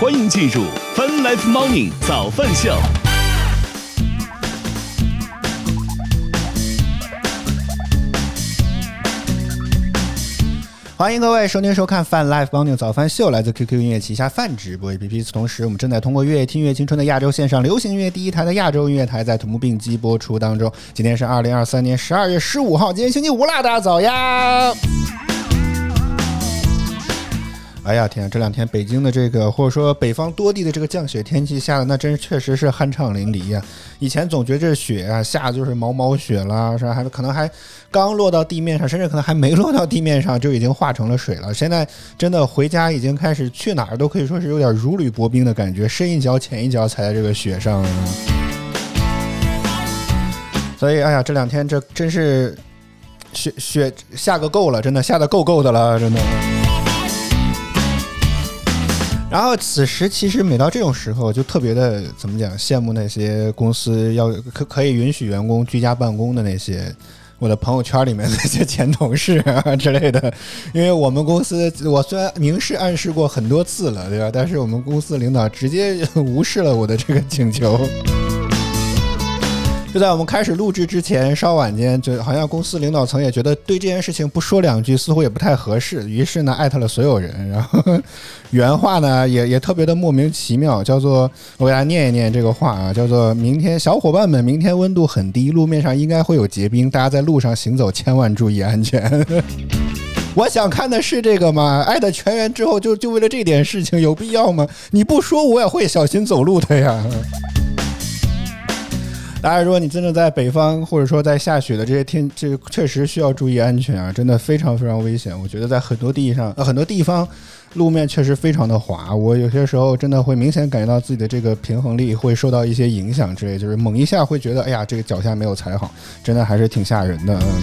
欢迎进入 Fun Life Morning 早饭秀。欢迎各位收听收看 Fun Life Morning 早饭秀，来自 QQ 音乐旗下泛直播 APP。与此同时，我们正在通过乐听乐青春的亚洲线上流行音乐第一台的亚洲音乐台，在同步并机播出当中。今天是二零二三年十二月十五号，今天星期五啦，大家早呀！哎呀天啊，这两天北京的这个，或者说北方多地的这个降雪天气下的，那真是确实是酣畅淋漓呀。以前总觉得这雪啊下就是毛毛雪啦，是吧？还可能还刚落到地面上，甚至可能还没落到地面上就已经化成了水了。现在真的回家已经开始去哪儿都可以说是有点如履薄冰的感觉，深一脚浅一脚踩在这个雪上。所以，哎呀，这两天这真是雪雪下个够了，真的下的够够的了，真的。然后此时其实每到这种时候，就特别的怎么讲，羡慕那些公司要可可以允许员工居家办公的那些，我的朋友圈里面那些前同事啊之类的。因为我们公司，我虽然明示暗示过很多次了，对吧？但是我们公司领导直接 无视了我的这个请求。就在我们开始录制之前，稍晚间，就好像公司领导层也觉得对这件事情不说两句似乎也不太合适，于是呢艾特了所有人，然后 原话呢也也特别的莫名其妙，叫做我给大家念一念这个话啊，叫做明天小伙伴们，明天温度很低，路面上应该会有结冰，大家在路上行走千万注意安全。我想看的是这个吗？艾特全员之后就就为了这点事情有必要吗？你不说我也会小心走路的呀。大家，如果你真的在北方，或者说在下雪的这些天，这确实需要注意安全啊！真的非常非常危险。我觉得在很多地上，很多地方路面确实非常的滑，我有些时候真的会明显感觉到自己的这个平衡力会受到一些影响之类，就是猛一下会觉得，哎呀，这个脚下没有踩好，真的还是挺吓人的。嗯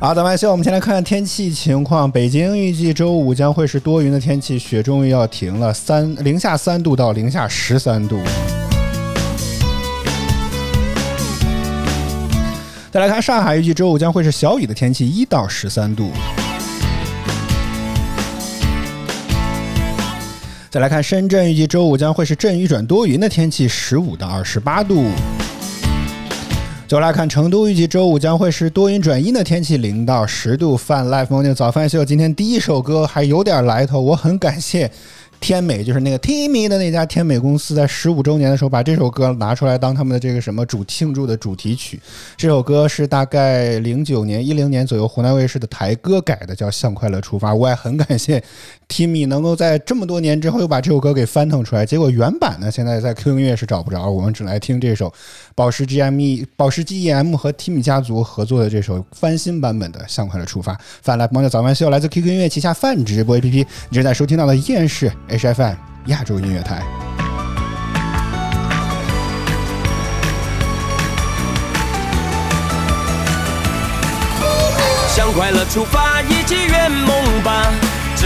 好，咱们先我们先来看看天气情况。北京预计周五将会是多云的天气，雪终于要停了，三零下三度到零下十三度。再来看上海，预计周五将会是小雨的天气，一到十三度。再来看深圳，预计周五将会是阵雨转多云的天气，十五到二十八度。就来看成都，预计周五将会是多云转阴的天气，零到十度。饭 Life Morning 早饭秀，今天第一首歌还有点来头，我很感谢。天美就是那个 Timi 的那家天美公司，在十五周年的时候把这首歌拿出来当他们的这个什么主庆祝的主题曲。这首歌是大概零九年、一零年左右湖南卫视的台歌改的，叫《向快乐出发》。我也很感谢 Timmy 能够在这么多年之后又把这首歌给翻腾出来。结果原版呢，现在在 QQ 音乐是找不着，我们只来听这首宝石 GME、宝石 GEM 和 Timmy 家族合作的这首翻新版本的《向快乐出发》。翻来猫的早饭秀来自 QQ 音乐旗下泛直播 APP，你正在收听到的依然是。HFM 亚洲音乐台，向快乐出发，一起圆梦吧！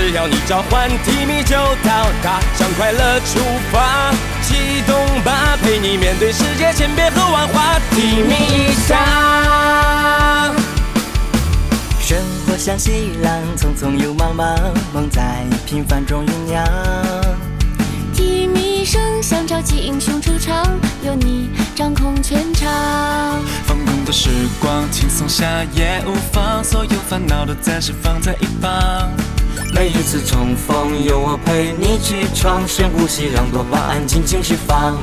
只要你召唤提米就到达。向快乐出发，启动吧，陪你面对世界千变和万化。提米一下。生活像细浪，匆匆又茫茫，梦在平凡中酝酿。提米声像超级英雄出场，有你掌控全场。放空的时光，轻松下也无妨，所有烦恼都暂时放在一旁。每一次重逢，有我陪你起床，深呼吸，让多巴胺尽情释放。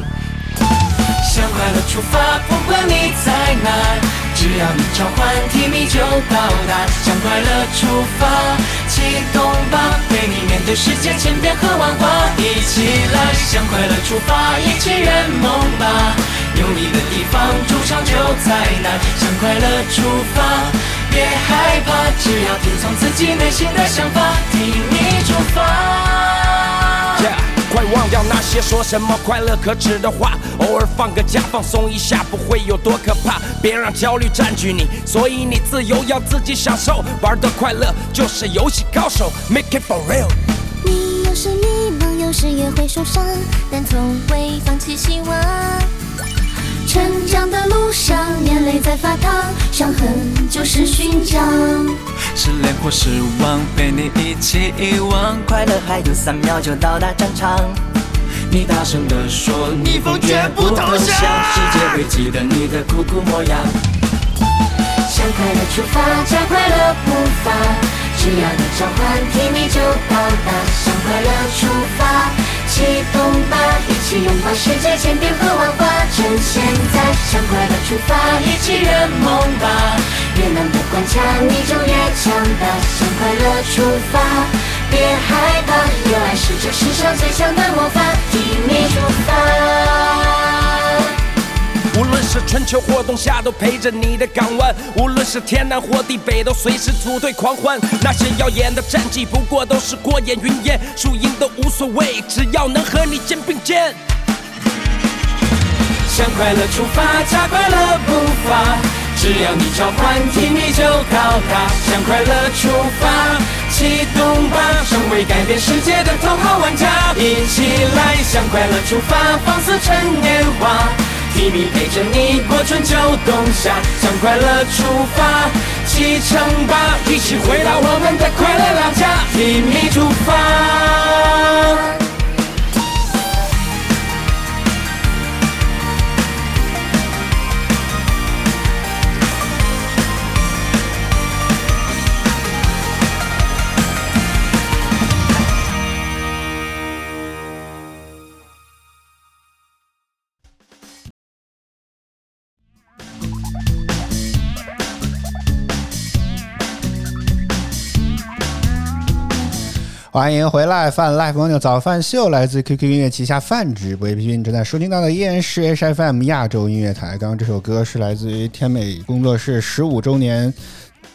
向快乐出发，不管你在哪，只要你召唤甜蜜就到达。向快乐出发，启动吧，陪你面对世界千变和万化。一起来，向快乐出发，一起圆梦吧。有你的地方，主场就在那。向快乐出发，别害怕，只要听从自己内心的想法，替你出发。快忘掉那些说什么快乐可耻的话，偶尔放个假放松一下不会有多可怕。别让焦虑占据你，所以你自由要自己享受。玩的快乐就是游戏高手，Make it for real。你有时迷茫，有时也会受伤，但从未放弃希望。成长的路上，眼泪在发烫，伤痕就是勋章。失恋或失望，陪你一起遗忘。快乐还有三秒就到达战场，你大声地说，逆风绝不投降，世界会记得你的酷酷模样。向快乐出发，加快乐步伐，只要你召唤，甜蜜就到达。向快乐出发，起动吧，一起拥抱世界千变和万化，趁现在。向快乐出发，一起圆梦吧，越难的关卡你就越强大。向快乐出发，别害怕，热爱是这世上最强的魔法，替你出发。无论是春秋或冬夏，都陪着你的港湾；无论是天南或地北，都随时组队狂欢。那些耀眼的战绩，不过都是过眼云烟，输赢都无所谓，只要能和你肩并肩。向快乐出发，加快乐步伐，只要你召唤，提米就到达。向快乐出发，启动吧，成为改变世界的头号玩家。一起来，向快乐出发，放肆趁年华。秘密陪着你过春秋冬夏，向快乐出发，启程吧，一起回到我们的快乐老家。秘密出发。欢迎回来，饭 Life Morning 早饭秀来自 QQ 音乐旗下饭直播 APP，正在收听到的依然是 HFM 亚洲音乐台。刚刚这首歌是来自于天美工作室十五周年，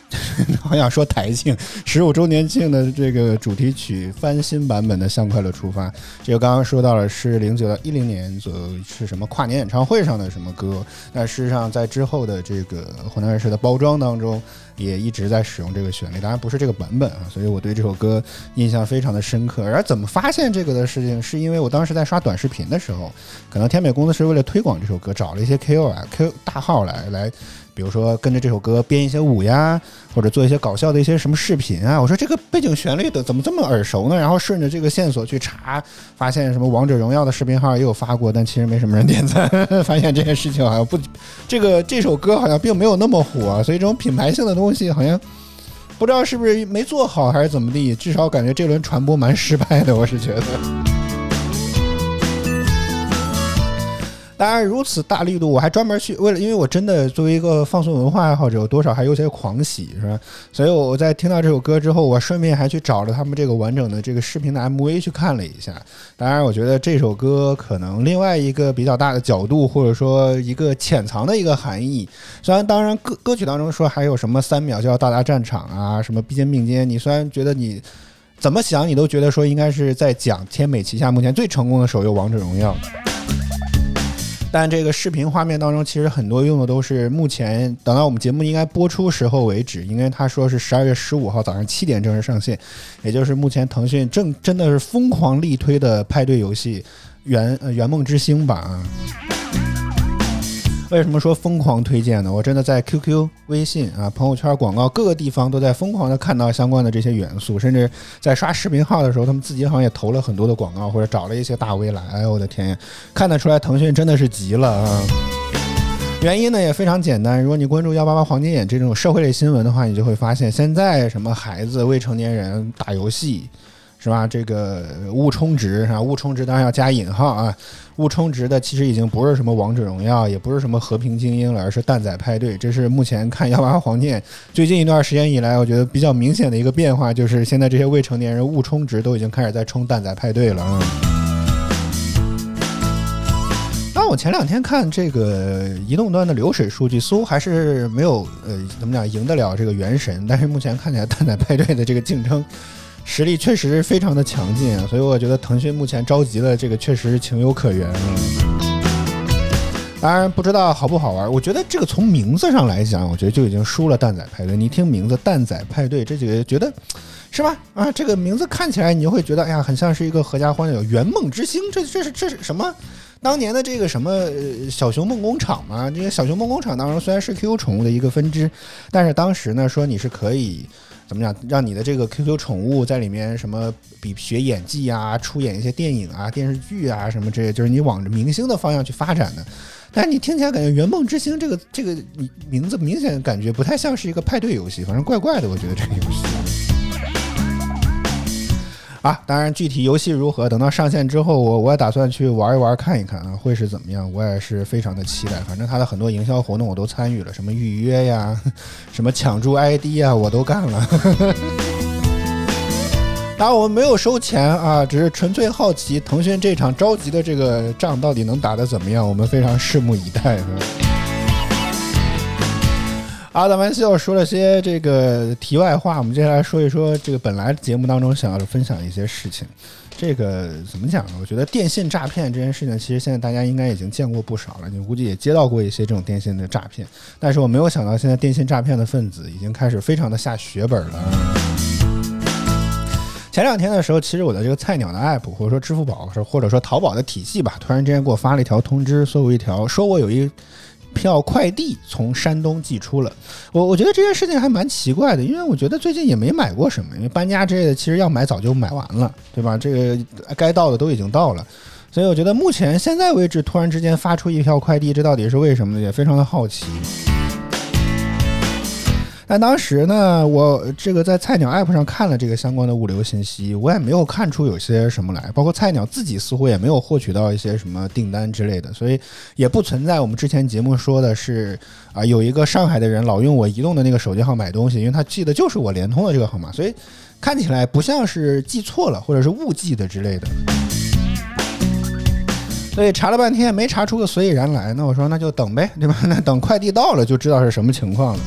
好想说台庆十五周年庆的这个主题曲翻新版本的《向快乐出发》。这个刚刚说到了是零九到一零年左右是什么跨年演唱会上的什么歌，但事实上在之后的这个湖南卫视的包装当中。也一直在使用这个旋律，当然不是这个版本啊，所以我对这首歌印象非常的深刻。而怎么发现这个的事情，是因为我当时在刷短视频的时候，可能天美公司是为了推广这首歌，找了一些 KOL、K 大号来来。比如说跟着这首歌编一些舞呀，或者做一些搞笑的一些什么视频啊。我说这个背景旋律的怎么这么耳熟呢？然后顺着这个线索去查，发现什么王者荣耀的视频号也有发过，但其实没什么人点赞。发现这件事情好像不，这个这首歌好像并没有那么火，所以这种品牌性的东西好像不知道是不是没做好还是怎么地，至少感觉这轮传播蛮失败的，我是觉得。当然，如此大力度，我还专门去为了，因为我真的作为一个放松文化爱好者，多少还有些狂喜，是吧？所以我在听到这首歌之后，我顺便还去找了他们这个完整的这个视频的 MV 去看了一下。当然，我觉得这首歌可能另外一个比较大的角度，或者说一个潜藏的一个含义，虽然当然歌歌曲当中说还有什么三秒就要到达战场啊，什么并肩并肩，你虽然觉得你怎么想，你都觉得说应该是在讲天美旗下目前最成功的手游《王者荣耀》。但这个视频画面当中，其实很多用的都是目前等到我们节目应该播出时候为止，因为他说是十二月十五号早上七点正式上线，也就是目前腾讯正真的是疯狂力推的派对游戏《圆呃圆梦之星》吧啊。为什么说疯狂推荐呢？我真的在 QQ、微信啊、朋友圈广告各个地方都在疯狂的看到相关的这些元素，甚至在刷视频号的时候，他们自己好像也投了很多的广告，或者找了一些大 V 来。哎呦我的天呀，看得出来腾讯真的是急了啊！原因呢也非常简单，如果你关注幺八八黄金眼这种社会类新闻的话，你就会发现现在什么孩子、未成年人打游戏。是吧？这个误充值啊，误充值当然要加引号啊。误充值的其实已经不是什么王者荣耀，也不是什么和平精英了，而是蛋仔派对。这是目前看幺八黄金最近一段时间以来，我觉得比较明显的一个变化，就是现在这些未成年人误充值都已经开始在充蛋仔派对了啊。当我前两天看这个移动端的流水数据，似乎还是没有呃怎么讲赢得了这个原神，但是目前看起来蛋仔派对的这个竞争。实力确实非常的强劲啊，所以我觉得腾讯目前着急的，这个确实是情有可原。当然不知道好不好玩，我觉得这个从名字上来讲，我觉得就已经输了蛋仔派对。你听名字“蛋仔派对”这几个，觉得是吧？啊，这个名字看起来你就会觉得，哎呀，很像是一个合家欢的圆梦之星。这这是这是什么？当年的这个什么小熊梦工厂嘛？这个小熊梦工厂当中虽然是 QQ 宠物的一个分支，但是当时呢说你是可以。怎么讲，让你的这个 QQ 宠物在里面什么比学演技啊，出演一些电影啊、电视剧啊什么这些，就是你往着明星的方向去发展的。但是你听起来感觉“圆梦之星”这个这个名字明显感觉不太像是一个派对游戏，反正怪怪的，我觉得这个游戏。啊，当然具体游戏如何，等到上线之后，我我也打算去玩一玩，看一看啊，会是怎么样，我也是非常的期待。反正它的很多营销活动我都参与了，什么预约呀，什么抢注 ID 啊，我都干了。当然我们没有收钱啊，只是纯粹好奇腾讯这场着急的这个仗到底能打得怎么样，我们非常拭目以待。好的，玩笑说了些这个题外话，我们接下来说一说这个本来节目当中想要分享一些事情。这个怎么讲呢？我觉得电信诈骗这件事情，其实现在大家应该已经见过不少了，你估计也接到过一些这种电信的诈骗。但是我没有想到，现在电信诈骗的分子已经开始非常的下血本了。前两天的时候，其实我的这个菜鸟的 app，或者说支付宝，或者说淘宝的体系吧，突然之间给我发了一条通知，说我一条，说我有一票快递从山东寄出了。我我觉得这件事情还蛮奇怪的，因为我觉得最近也没买过什么，因为搬家之类的，其实要买早就买完了，对吧？这个该到的都已经到了，所以我觉得目前现在为止，突然之间发出一票快递，这到底是为什么呢？也非常的好奇。但当时呢，我这个在菜鸟 app 上看了这个相关的物流信息，我也没有看出有些什么来，包括菜鸟自己似乎也没有获取到一些什么订单之类的，所以也不存在我们之前节目说的是啊，有一个上海的人老用我移动的那个手机号买东西，因为他记得就是我联通的这个号码，所以看起来不像是记错了或者是误记的之类的。所以查了半天没查出个所以然来，那我说那就等呗，对吧？那等快递到了就知道是什么情况了。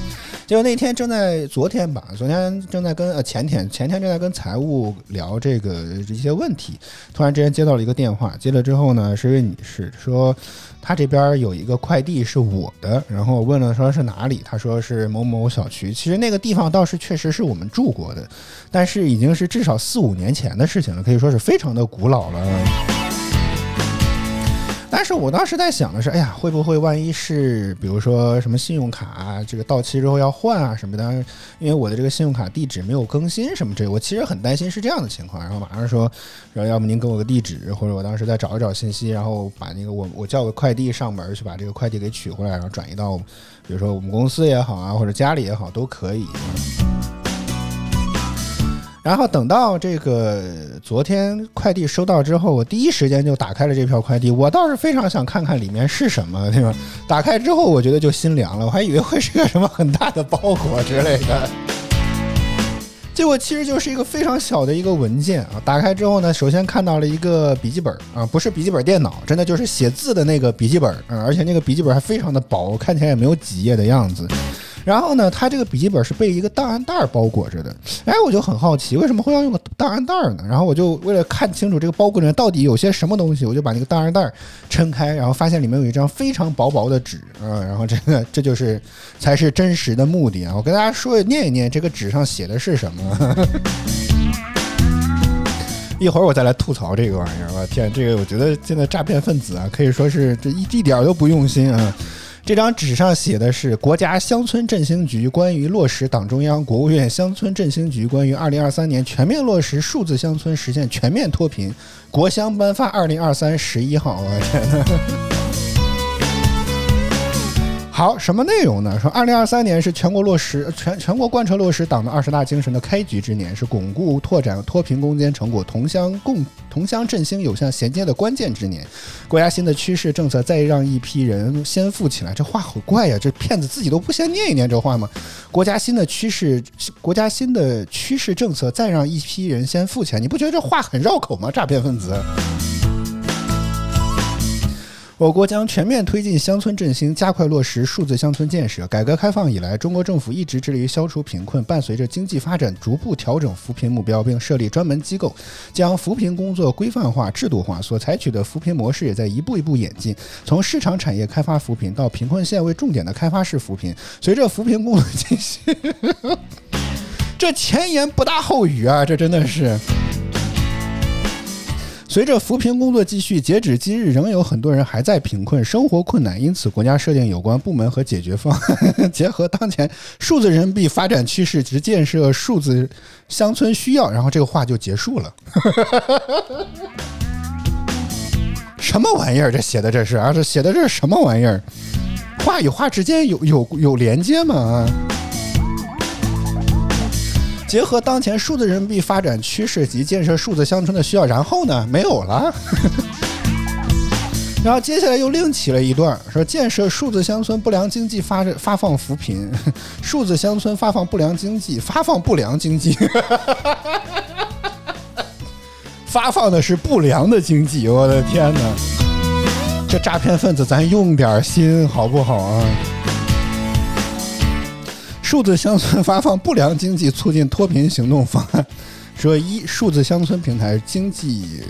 结果那天正在昨天吧，昨天正在跟呃前天前天正在跟财务聊这个一些问题，突然之间接到了一个电话，接了之后呢是一位女士说，她这边有一个快递是我的，然后问了说是哪里，她说是某某小区，其实那个地方倒是确实是我们住过的，但是已经是至少四五年前的事情了，可以说是非常的古老了。但是我当时在想的是，哎呀，会不会万一是，比如说什么信用卡这个到期之后要换啊什么的？因为我的这个信用卡地址没有更新什么这，我其实很担心是这样的情况。然后马上说，然后要不您给我个地址，或者我当时再找一找信息，然后把那个我我叫个快递上门去把这个快递给取回来，然后转移到，比如说我们公司也好啊，或者家里也好都可以。然后等到这个昨天快递收到之后，我第一时间就打开了这票快递。我倒是非常想看看里面是什么，对吧？打开之后，我觉得就心凉了，我还以为会是个什么很大的包裹之类的。结果其实就是一个非常小的一个文件啊！打开之后呢，首先看到了一个笔记本啊，不是笔记本电脑，真的就是写字的那个笔记本啊，而且那个笔记本还非常的薄，看起来也没有几页的样子。然后呢，它这个笔记本是被一个档案袋包裹着的。哎，我就很好奇，为什么会要用个档案袋呢？然后我就为了看清楚这个包裹里面到底有些什么东西，我就把那个档案袋撑开，然后发现里面有一张非常薄薄的纸啊。然后这个这就是才是真实的目的啊！我跟大家说念一念这个纸上写的是什么。一会儿我再来吐槽这个玩意儿。我天，这个我觉得现在诈骗分子啊，可以说是这一一点都不用心啊。这张纸上写的是国家乡村振兴局关于落实党中央、国务院乡村振兴局关于二零二三年全面落实数字乡村实现全面脱贫国乡颁发二零二三十一号，我天呐。好，什么内容呢？说二零二三年是全国落实全全国贯彻落实党的二十大精神的开局之年，是巩固拓展脱贫攻坚成果、同乡共同乡振兴有效衔接的关键之年。国家新的趋势政策再让一批人先富起来，这话好怪呀！这骗子自己都不先念一念这话吗？国家新的趋势，国家新的趋势政策再让一批人先富起来，你不觉得这话很绕口吗？诈骗分子。我国将全面推进乡村振兴，加快落实数字乡村建设。改革开放以来，中国政府一直致力于消除贫困，伴随着经济发展，逐步调整扶贫目标，并设立专门机构，将扶贫工作规范化、制度化。所采取的扶贫模式也在一步一步演进，从市场产业开发扶贫到贫困县为重点的开发式扶贫。随着扶贫工作进行，这前言不搭后语啊，这真的是。随着扶贫工作继续，截止今日，仍有很多人还在贫困，生活困难。因此，国家设定有关部门和解决方案，结合当前数字人民币发展趋势及建设数字乡村需要。然后这个话就结束了。什么玩意儿？这写的这是啊？这写的这是什么玩意儿？话与话之间有有有连接吗？啊？结合当前数字人民币发展趋势及建设数字乡村的需要，然后呢，没有了。然后接下来又另起了一段，说建设数字乡村不良经济发发放扶贫，数字乡村发放不良经济发放不良经济，发放的是不良的经济，我的天哪！这诈骗分子，咱用点心好不好啊？数字乡村发放不良经济促进脱贫行动方案，说一数字乡村平台经济。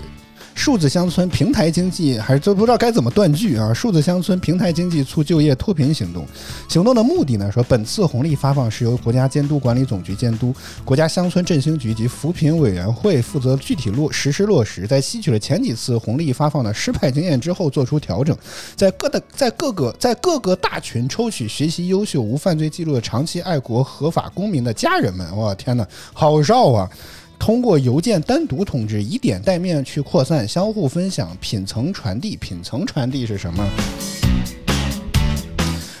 数字乡村平台经济还是都不知道该怎么断句啊！数字乡村平台经济促就业脱贫行动，行动的目的呢？说本次红利发放是由国家监督管理总局监督，国家乡村振兴局及扶贫委员会负责具体落实施落实，在吸取了前几次红利发放的失败经验之后，做出调整，在各的在各个在各个大群抽取学习优秀、无犯罪记录的长期爱国合法公民的家人们，我天哪，好绕啊！通过邮件单独通知，以点带面去扩散，相互分享，品层传递。品层传递是什么？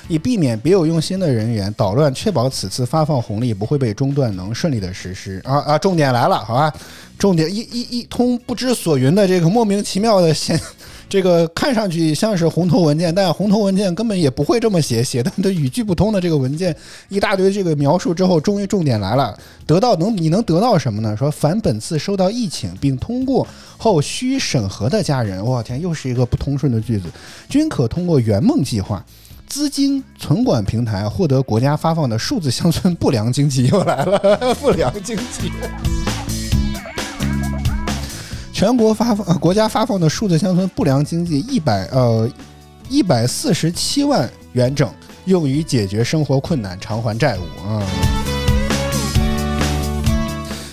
以避免别有用心的人员捣乱，确保此次发放红利不会被中断，能顺利的实施。啊啊！重点来了，好吧？重点一一一通不知所云的这个莫名其妙的现。这个看上去像是红头文件，但红头文件根本也不会这么写，写的都语句不通的这个文件，一大堆这个描述之后，终于重点来了，得到能你能得到什么呢？说凡本次收到疫情并通过后需审核的家人，我天，又是一个不通顺的句子，均可通过圆梦计划资金存管平台获得国家发放的数字乡村不良经济又来了，不良经济。全国发放国家发放的数字乡村不良经济一百呃一百四十七万元整，用于解决生活困难，偿还债务啊。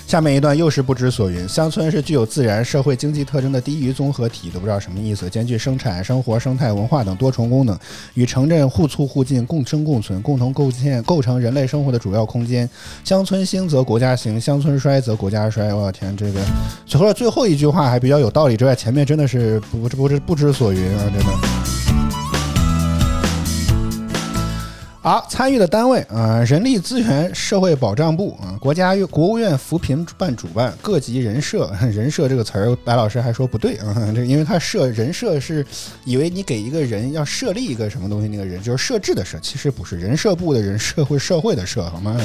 下面一段又是不知所云。乡村是具有自然、社会、经济特征的低域综合体，都不知道什么意思。兼具生产、生活、生态、文化等多重功能，与城镇互促互进、共生共存，共同构建构成人类生活的主要空间。乡村兴则国家兴，乡村衰则国家衰。我的天，这个除了最后一句话还比较有道理之外，前面真的是不不不知不知所云啊，真的。好，参与的单位啊，人力资源社会保障部啊，国家国务院扶贫办主办，各级人社，人社这个词儿，白老师还说不对啊，这因为他设人社是以为你给一个人要设立一个什么东西，那个人就是设置的设，其实不是，人社部的人，社会社会的社，好吗？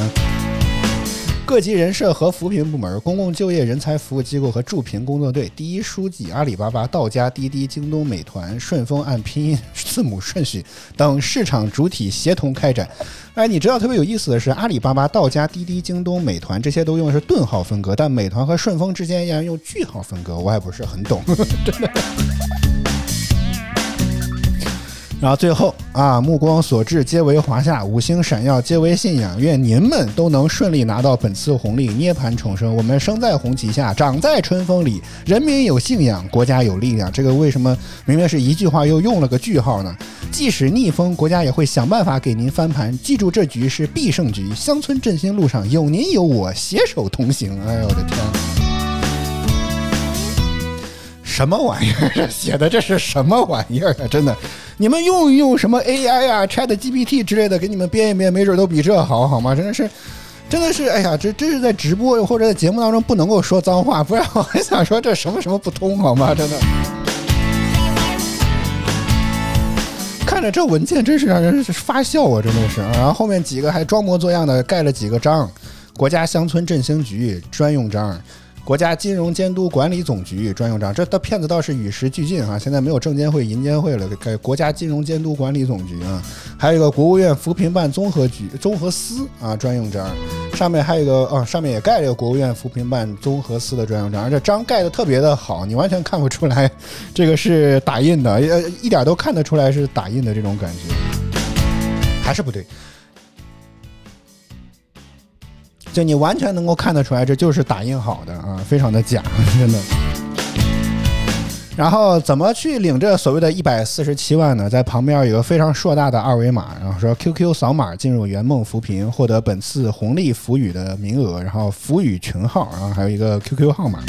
各级人社和扶贫部门、公共就业人才服务机构和助贫工作队，第一书记阿里巴巴、道家、滴滴、京东、美团、顺丰按拼音字母顺序等市场主体协同开展。哎，你知道特别有意思的是，阿里巴巴、道家、滴滴、京东、美团这些都用的是顿号分割，但美团和顺丰之间依然用句号分割，我还不是很懂，真的。然后最后啊，目光所至皆为华夏，五星闪耀皆为信仰。愿您们都能顺利拿到本次红利，涅槃重生。我们生在红旗下，长在春风里。人民有信仰，国家有力量。这个为什么明明是一句话，又用了个句号呢？即使逆风，国家也会想办法给您翻盘。记住，这局是必胜局。乡村振兴路上有您有我，携手同行。哎呦我的天！什么玩意儿？这写的这是什么玩意儿啊？真的，你们用一用什么 AI 啊、Chat GPT 之类的，给你们编一编，没准都比这好，好吗？真的是，真的是，哎呀，这这是在直播或者在节目当中不能够说脏话，不然我还想说这什么什么不通，好吗？真的，看着这文件真是让人发笑啊！真的是，然后后面几个还装模作样的盖了几个章，国家乡村振兴局专用章。国家金融监督管理总局专用章，这的骗子倒是与时俱进啊！现在没有证监会、银监会了，改国家金融监督管理总局啊。还有一个国务院扶贫办综合局、综合司啊专用章，上面还有一个啊，上面也盖了个国务院扶贫办综合司的专用章，而且章盖的特别的好，你完全看不出来这个是打印的，呃，一点都看得出来是打印的这种感觉，还是不对。就你完全能够看得出来，这就是打印好的啊，非常的假，真的。然后怎么去领这所谓的一百四十七万呢？在旁边有个非常硕大的二维码，然后说 QQ 扫码进入圆梦扶贫，获得本次红利福语的名额，然后福语群号，然后还有一个 QQ 号码。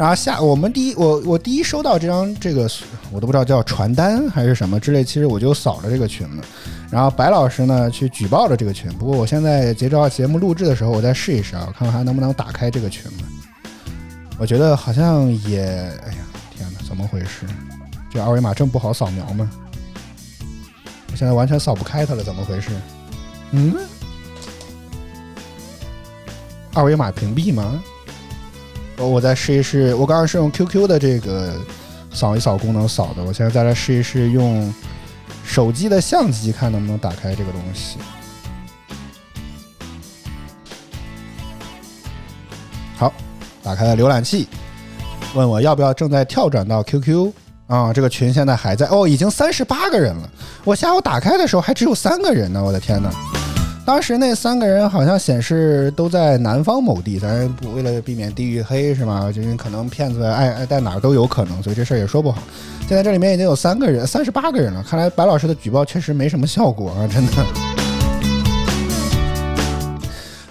然后下我们第一我我第一收到这张这个我都不知道叫传单还是什么之类，其实我就扫了这个群了。然后白老师呢去举报了这个群，不过我现在截止到节目录制的时候，我再试一试啊，看看还能不能打开这个群了。我觉得好像也，哎呀，天哪，怎么回事？这二维码这么不好扫描吗？我现在完全扫不开它了，怎么回事？嗯？二维码屏蔽吗？我再试一试，我刚刚是用 QQ 的这个扫一扫功能扫的，我现在再来试一试用手机的相机，看能不能打开这个东西。好，打开了浏览器，问我要不要正在跳转到 QQ 啊？这个群现在还在哦，已经三十八个人了。我下午打开的时候还只有三个人呢，我的天哪！当时那三个人好像显示都在南方某地，咱不为了避免地域黑是吗？就是可能骗子爱爱在哪儿都有可能，所以这事儿也说不好。现在这里面已经有三个人，三十八个人了，看来白老师的举报确实没什么效果啊，真的。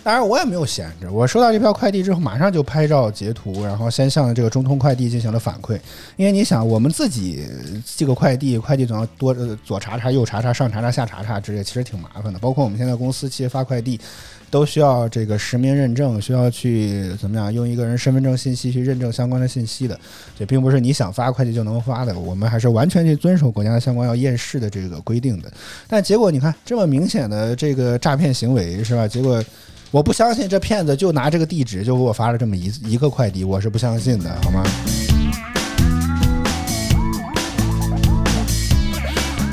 当然，我也没有闲着。我收到这票快递之后，马上就拍照截图，然后先向这个中通快递进行了反馈。因为你想，我们自己寄个快递，快递总要多左查查、右查查、上查查、下查查之类，其实挺麻烦的。包括我们现在公司其实发快递，都需要这个实名认证，需要去怎么样用一个人身份证信息去认证相关的信息的。这并不是你想发快递就能发的，我们还是完全去遵守国家的相关要验视的这个规定的。但结果你看，这么明显的这个诈骗行为是吧？结果。我不相信这骗子就拿这个地址就给我发了这么一一个快递，我是不相信的，好吗？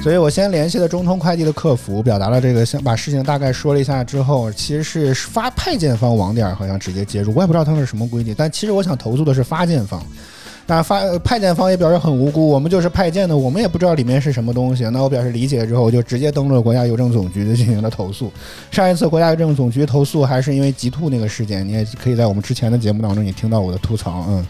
所以我先联系了中通快递的客服，表达了这个，先把事情大概说了一下之后，其实是发派件方网点好像直接接入，我也不知道他们是什么规定，但其实我想投诉的是发件方。那发派件方也表示很无辜，我们就是派件的，我们也不知道里面是什么东西。那我表示理解之后，我就直接登录了国家邮政总局进行了投诉。上一次国家邮政总局投诉还是因为极兔那个事件，你也可以在我们之前的节目当中，你听到我的吐槽。嗯，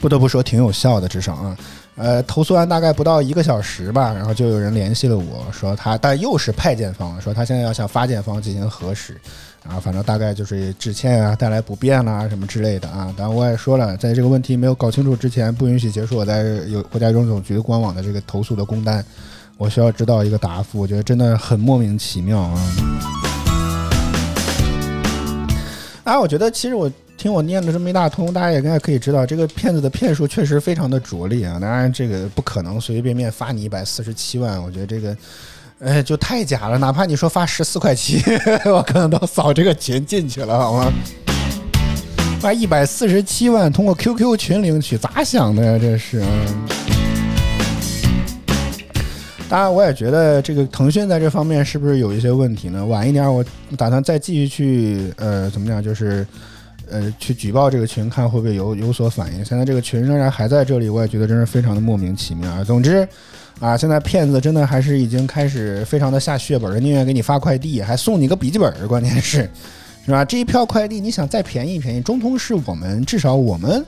不得不说挺有效的，至少啊，呃，投诉完大概不到一个小时吧，然后就有人联系了我说他，但又是派件方，说他现在要向发件方进行核实。啊，反正大概就是致歉啊，带来不便啦，什么之类的啊。当然我也说了，在这个问题没有搞清楚之前，不允许结束我在有国家邮政总局官网的这个投诉的工单。我需要知道一个答复，我觉得真的很莫名其妙啊。啊，我觉得其实我听我念的这么一大通，大家也应该可以知道，这个骗子的骗术确实非常的拙劣啊。当然，这个不可能随随便便发你一百四十七万，我觉得这个。哎，就太假了！哪怕你说发十四块七，我可能都扫这个群进去了，好吗？发一百四十七万通过 QQ 群领取，咋想的呀？这是。当然，我也觉得这个腾讯在这方面是不是有一些问题呢？晚一点，我打算再继续去呃，怎么讲？就是呃，去举报这个群，看会不会有有所反应。现在这个群仍然还在这里，我也觉得真是非常的莫名其妙啊。总之。啊，现在骗子真的还是已经开始非常的下血本，宁愿给你发快递，还送你个笔记本，关键是，是吧？这一票快递，你想再便宜便宜，中通是我们至少我们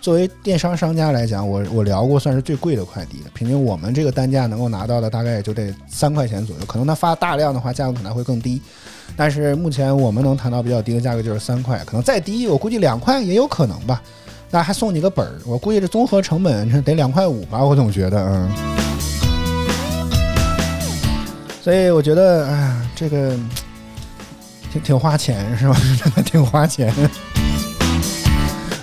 作为电商商家来讲，我我聊过算是最贵的快递了。平均我们这个单价能够拿到的大概也就得三块钱左右，可能他发大量的话，价格可能会更低。但是目前我们能谈到比较低的价格就是三块，可能再低我估计两块也有可能吧。那还送你个本儿，我估计这综合成本得两块五吧，我总觉得，嗯。所以我觉得，哎呀，这个挺挺花钱是吧？真的挺花钱。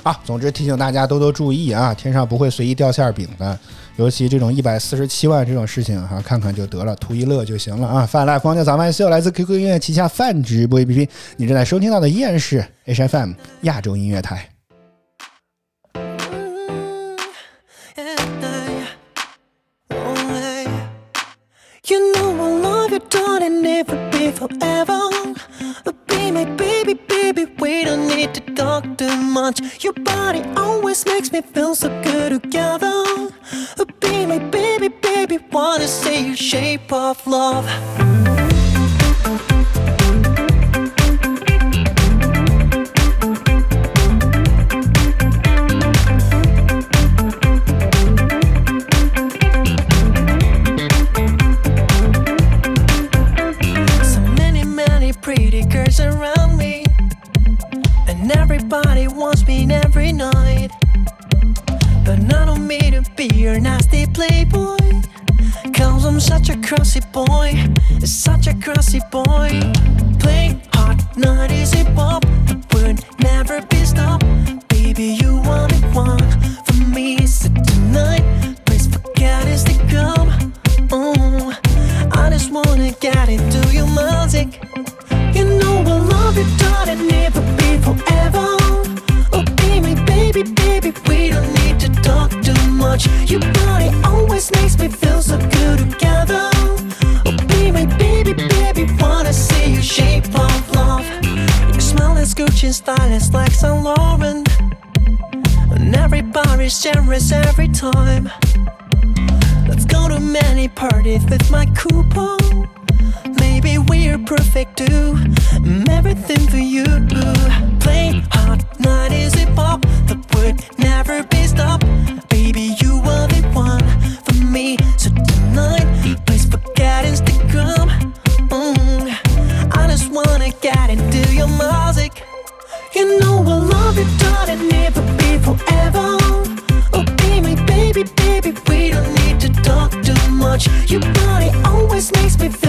啊，总之提醒大家多多注意啊，天上不会随意掉馅饼的，尤其这种一百四十七万这种事情哈，看看就得了，图一乐就行了啊。泛滥光叫早饭秀来自 QQ 音乐旗下泛直播 APP，你正在收听到的依然是 HFM 亚洲音乐台。Darling, never be forever. Be my baby, baby, we don't need to talk too much. Your body always makes me feel so good together. Be my baby, baby, wanna see your shape of love. always around me. And everybody wants me every night. But none of me to be your nasty playboy. Cause I'm such a crossy boy. Such a crossy boy. Play hard, not easy pop. Would never be stopped. Baby, you want it one for me. So tonight, please forget it's the come. Oh, I just wanna get into your magic. You know I love you, darling, never be forever. Oh, baby, baby, baby, we don't need to talk too much. Your body always makes me feel so good together. Oh, baby, baby, baby, wanna see shape of love. Your smile is like Saint Laurent. And generous every time. Let's go to many parties with my coupon. Maybe we're perfect too. Mm, Everything for you. Play hard, not easy pop. The would never be stopped. Baby, you are the one for me. So tonight, please forget Instagram. Mm, I just wanna get into your music. You know I love you, darling, never be forever. Oh, baby, baby, baby, we don't need to talk too much. Your body always makes me feel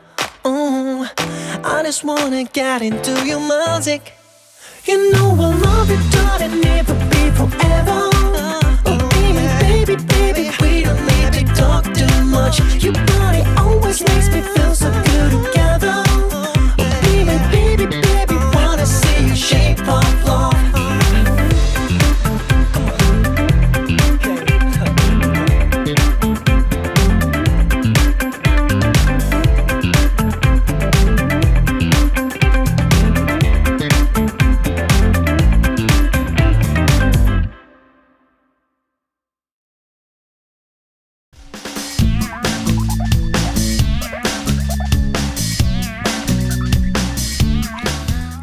I just wanna get into your music. You know I love you, darling, never be forever. Oh, baby, baby, baby, we don't need to talk too much. Your body always makes me feel so good together.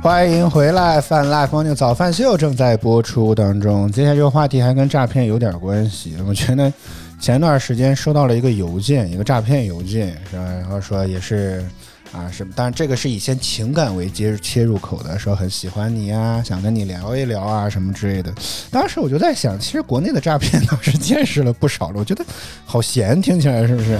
欢迎回来，饭 Live Morning 早饭秀正在播出当中。接下来这个话题还跟诈骗有点关系。我觉得前段时间收到了一个邮件，一个诈骗邮件，是吧？然后说也是啊，是，当然这个是以先情感为接切入口的，说很喜欢你啊，想跟你聊一聊啊，什么之类的。当时我就在想，其实国内的诈骗倒是见识了不少了，我觉得好闲，听起来是不是？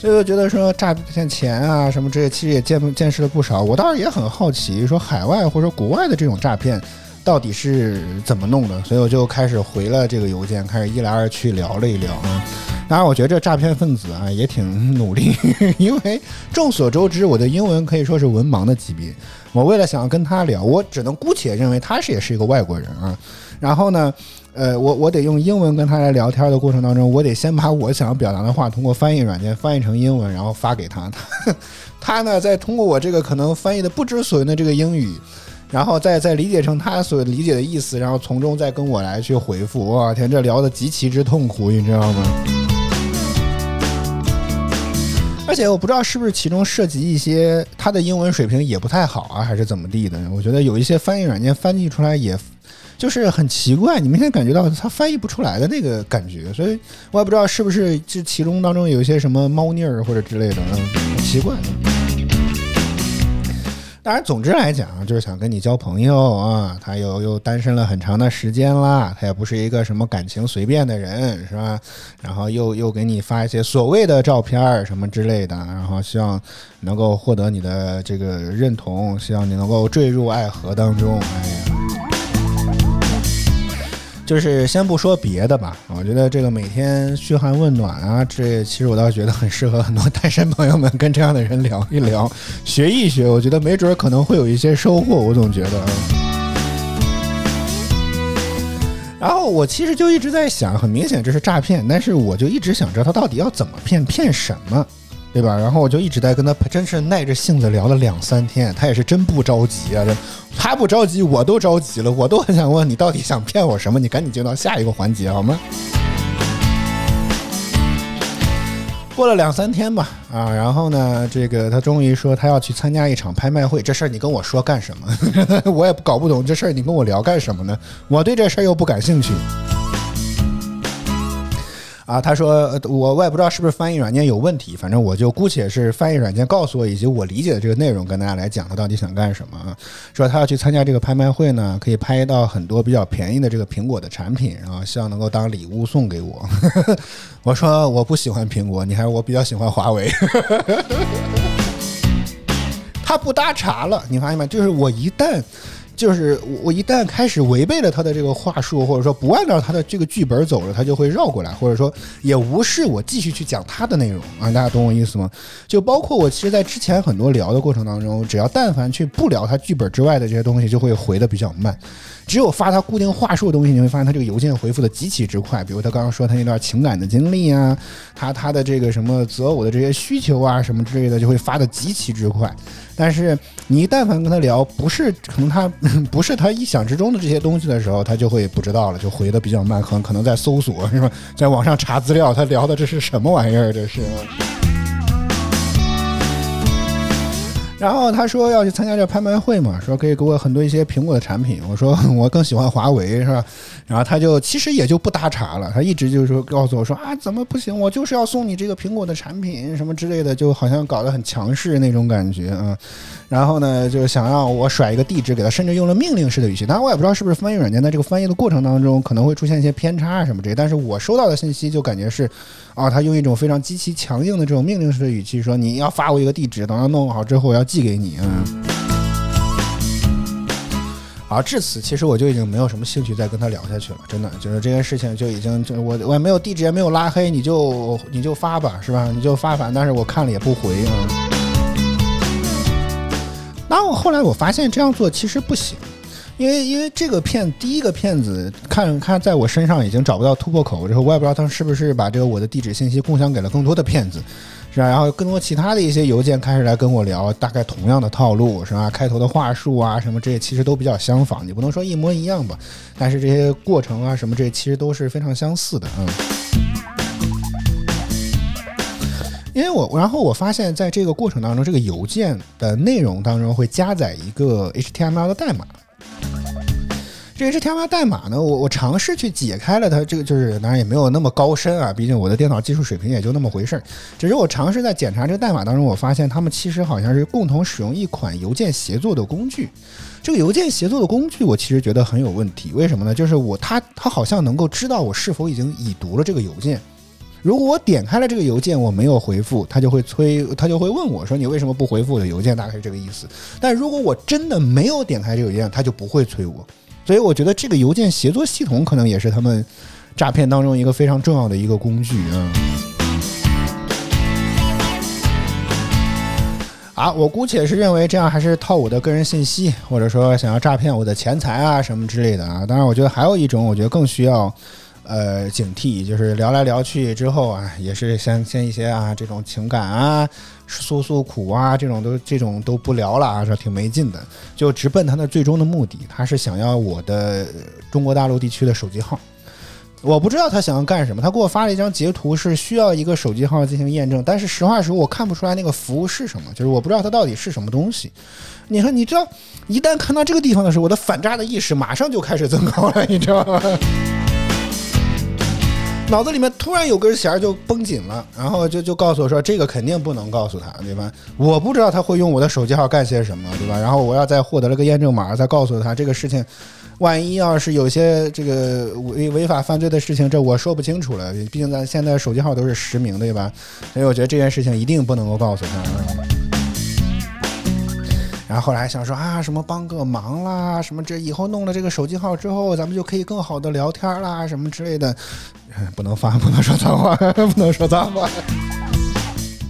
所以我觉得说诈骗钱啊什么这些，其实也见见识了不少。我倒是也很好奇，说海外或者说国外的这种诈骗到底是怎么弄的，所以我就开始回了这个邮件，开始一来二去聊了一聊啊。当然，我觉得这诈骗分子啊也挺努力，因为众所周知，我的英文可以说是文盲的级别。我为了想要跟他聊，我只能姑且认为他是也是一个外国人啊。然后呢，呃，我我得用英文跟他来聊天的过程当中，我得先把我想要表达的话通过翻译软件翻译成英文，然后发给他。他呢，再通过我这个可能翻译的不知所云的这个英语，然后再再理解成他所理解的意思，然后从中再跟我来去回复。哇天，这聊的极其之痛苦，你知道吗？而且我不知道是不是其中涉及一些他的英文水平也不太好啊，还是怎么地的？我觉得有一些翻译软件翻译出来也，就是很奇怪，你明显感觉到他翻译不出来的那个感觉，所以我也不知道是不是这其中当中有一些什么猫腻儿或者之类的，很奇怪。当然，总之来讲，就是想跟你交朋友啊。他又又单身了很长的时间啦，他也不是一个什么感情随便的人，是吧？然后又又给你发一些所谓的照片儿什么之类的，然后希望能够获得你的这个认同，希望你能够坠入爱河当中。哎呀。就是先不说别的吧，我觉得这个每天嘘寒问暖啊，这其实我倒觉得很适合很多单身朋友们跟这样的人聊一聊，学一学，我觉得没准可能会有一些收获。我总觉得。然后我其实就一直在想，很明显这是诈骗，但是我就一直想知道他到底要怎么骗，骗什么，对吧？然后我就一直在跟他真是耐着性子聊了两三天他也是真不着急啊他不着急我都着急了我都很想问你到底想骗我什么你赶紧进到下一个环节好吗？过了两三天吧啊然后呢这个他终于说他要去参加一场拍卖会这事儿你跟我说干什么？我也搞不懂这事儿你跟我聊干什么呢？我对这事儿又不感兴趣。啊，他说我我也不知道是不是翻译软件有问题，反正我就姑且是翻译软件告诉我以及我理解的这个内容，跟大家来讲他到底想干什么啊？说他要去参加这个拍卖会呢，可以拍到很多比较便宜的这个苹果的产品，然后希望能够当礼物送给我。我说我不喜欢苹果，你还是我比较喜欢华为。他不搭茬了，你发现没？就是我一旦。就是我我一旦开始违背了他的这个话术，或者说不按照他的这个剧本走了，他就会绕过来，或者说也无视我继续去讲他的内容啊，大家懂我意思吗？就包括我其实，在之前很多聊的过程当中，只要但凡去不聊他剧本之外的这些东西，就会回的比较慢。只有发他固定话术的东西，你会发现他这个邮件回复的极其之快。比如他刚刚说他那段情感的经历啊，他他的这个什么择偶的这些需求啊，什么之类的，就会发的极其之快。但是你但凡跟他聊，不是可能他 不是他意想之中的这些东西的时候，他就会不知道了，就回的比较慢，可能可能在搜索是吧，在网上查资料，他聊的这是什么玩意儿？这是。然后他说要去参加这拍卖会嘛，说可以给我很多一些苹果的产品。我说 我更喜欢华为，是吧？然后他就其实也就不搭茬了，他一直就是说告诉我说啊，怎么不行？我就是要送你这个苹果的产品什么之类的，就好像搞得很强势那种感觉啊。然后呢，就想让我甩一个地址给他，甚至用了命令式的语气。当然我也不知道是不是翻译软件在这个翻译的过程当中可能会出现一些偏差什么之类，但是我收到的信息就感觉是，啊，他用一种非常极其强硬的这种命令式的语气说，你要发我一个地址，等他弄好之后我要寄给你啊。好，至此其实我就已经没有什么兴趣再跟他聊下去了，真的就是这件事情就已经就我我也没有地址也没有拉黑，你就你就发吧，是吧？你就发反，但是我看了也不回啊。那我后来我发现这样做其实不行，因为因为这个骗第一个骗子看看在我身上已经找不到突破口之后，我也不知道他是不是把这个我的地址信息共享给了更多的骗子，然后更多其他的一些邮件开始来跟我聊，大概同样的套路，是吧？开头的话术啊什么这些其实都比较相仿，你不能说一模一样吧，但是这些过程啊什么这其实都是非常相似的，嗯。因为我，然后我发现，在这个过程当中，这个邮件的内容当中会加载一个 HTML 的代码。这 HTML 代码呢，我我尝试去解开了它，这个就是当然也没有那么高深啊，毕竟我的电脑技术水平也就那么回事儿。只是我尝试在检查这个代码当中，我发现他们其实好像是共同使用一款邮件协作的工具。这个邮件协作的工具，我其实觉得很有问题。为什么呢？就是我它它好像能够知道我是否已经已读了这个邮件。如果我点开了这个邮件，我没有回复，他就会催，他就会问我说：“你为什么不回复我的邮件？”大概是这个意思。但如果我真的没有点开这个邮件，他就不会催我。所以我觉得这个邮件协作系统可能也是他们诈骗当中一个非常重要的一个工具啊。啊，我姑且是认为这样还是套我的个人信息，或者说想要诈骗我的钱财啊什么之类的啊。当然，我觉得还有一种，我觉得更需要。呃，警惕就是聊来聊去之后啊，也是先先一些啊，这种情感啊，诉诉苦啊，这种都这种都不聊了啊，说挺没劲的，就直奔他的最终的目的，他是想要我的中国大陆地区的手机号，我不知道他想要干什么，他给我发了一张截图，是需要一个手机号进行验证，但是实话实说，我看不出来那个服务是什么，就是我不知道它到底是什么东西。你看，你知道，一旦看到这个地方的时候，我的反诈的意识马上就开始增高了，你知道吗？脑子里面突然有根弦就绷紧了，然后就就告诉我说，这个肯定不能告诉他，对吧？我不知道他会用我的手机号干些什么，对吧？然后我要再获得了个验证码，再告诉他这个事情，万一要是有些这个违违法犯罪的事情，这我说不清楚了。毕竟咱现在手机号都是实名，对吧？所以我觉得这件事情一定不能够告诉他。然后后来想说啊，什么帮个忙啦，什么这以后弄了这个手机号之后，咱们就可以更好的聊天啦，什么之类的。不能发，不能说脏话，不能说脏话。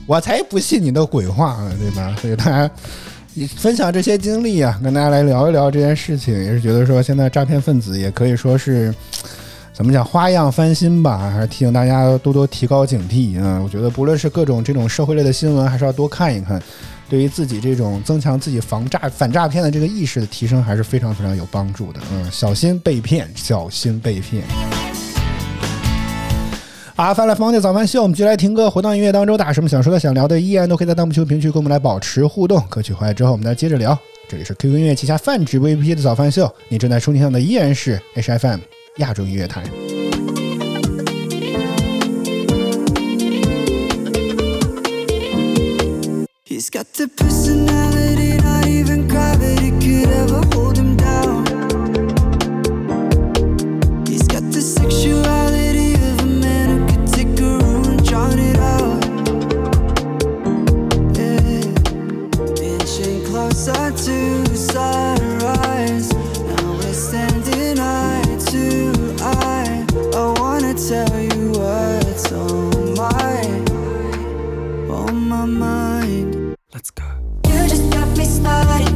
我才不信你的鬼话呢，对吧？所以大家你分享这些经历啊，跟大家来聊一聊这件事情，也是觉得说现在诈骗分子也可以说是怎么讲花样翻新吧，还是提醒大家多多提高警惕啊。我觉得不论是各种这种社会类的新闻，还是要多看一看。对于自己这种增强自己防诈反诈骗的这个意识的提升，还是非常非常有帮助的。嗯，小心被骗，小心被骗。好，翻来房的早饭秀，我们继续来听歌，回到音乐当中，大家什么想说的、想聊的，依然都可以在弹幕区、评论区跟我们来保持互动。歌曲回来之后，我们再接着聊。这里是 QQ 音乐旗下泛指 VP 的早饭秀，你正在收听到的依然是 HFM 亚洲音乐台。Got the personality not even gravity could ever hold Let's go. You just got me started,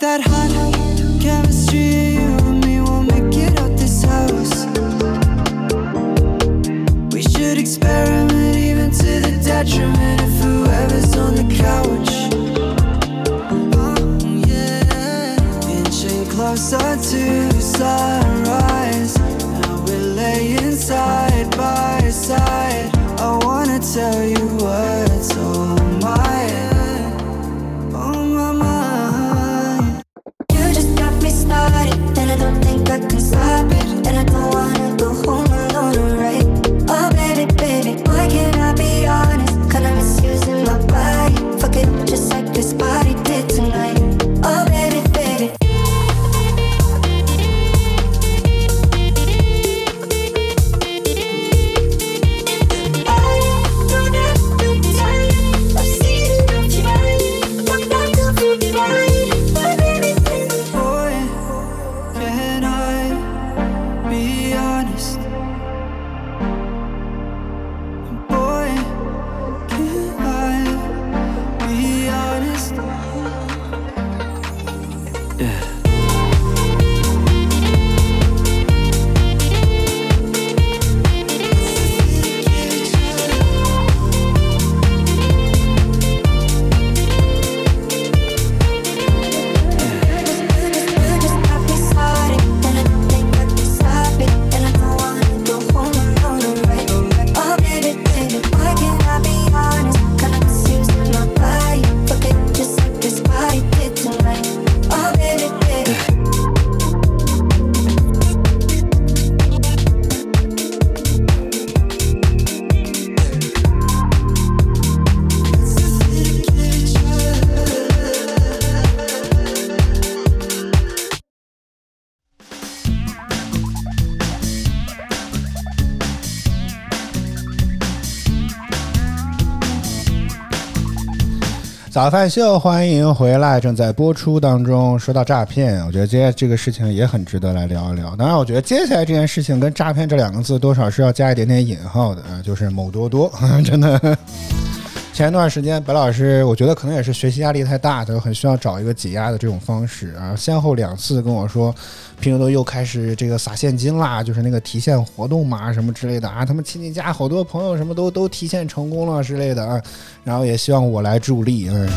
that hot 早饭秀，欢迎回来，正在播出当中。说到诈骗，我觉得接下来这个事情也很值得来聊一聊。当然，我觉得接下来这件事情跟诈骗这两个字多少是要加一点点引号的啊，就是某多多，真的。前一段时间，白老师，我觉得可能也是学习压力太大，他很需要找一个解压的这种方式啊。先后两次跟我说，拼多多又开始这个撒现金啦，就是那个提现活动嘛，什么之类的啊。他们亲戚家好多朋友什么都都提现成功了之类的啊，然后也希望我来助力。嗯，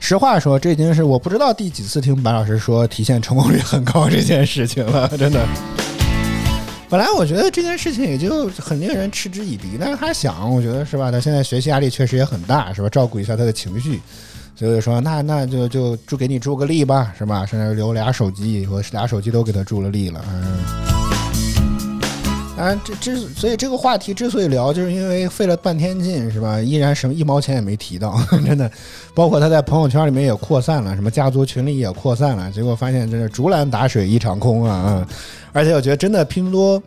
实话说，这已经是我不知道第几次听白老师说提现成功率很高这件事情了，真的。本来我觉得这件事情也就很令人嗤之以鼻，但是他想，我觉得是吧？他现在学习压力确实也很大，是吧？照顾一下他的情绪，所以说，那那就就助给你助个力吧，是吧？甚至留俩手机，我俩手机都给他助了力了，嗯。当然，这之所以这个话题之所以聊，就是因为费了半天劲，是吧？依然什么一毛钱也没提到，真的。包括他在朋友圈里面也扩散了，什么家族群里也扩散了，结果发现真是竹篮打水一场空啊！啊而且我觉得真的拼多多，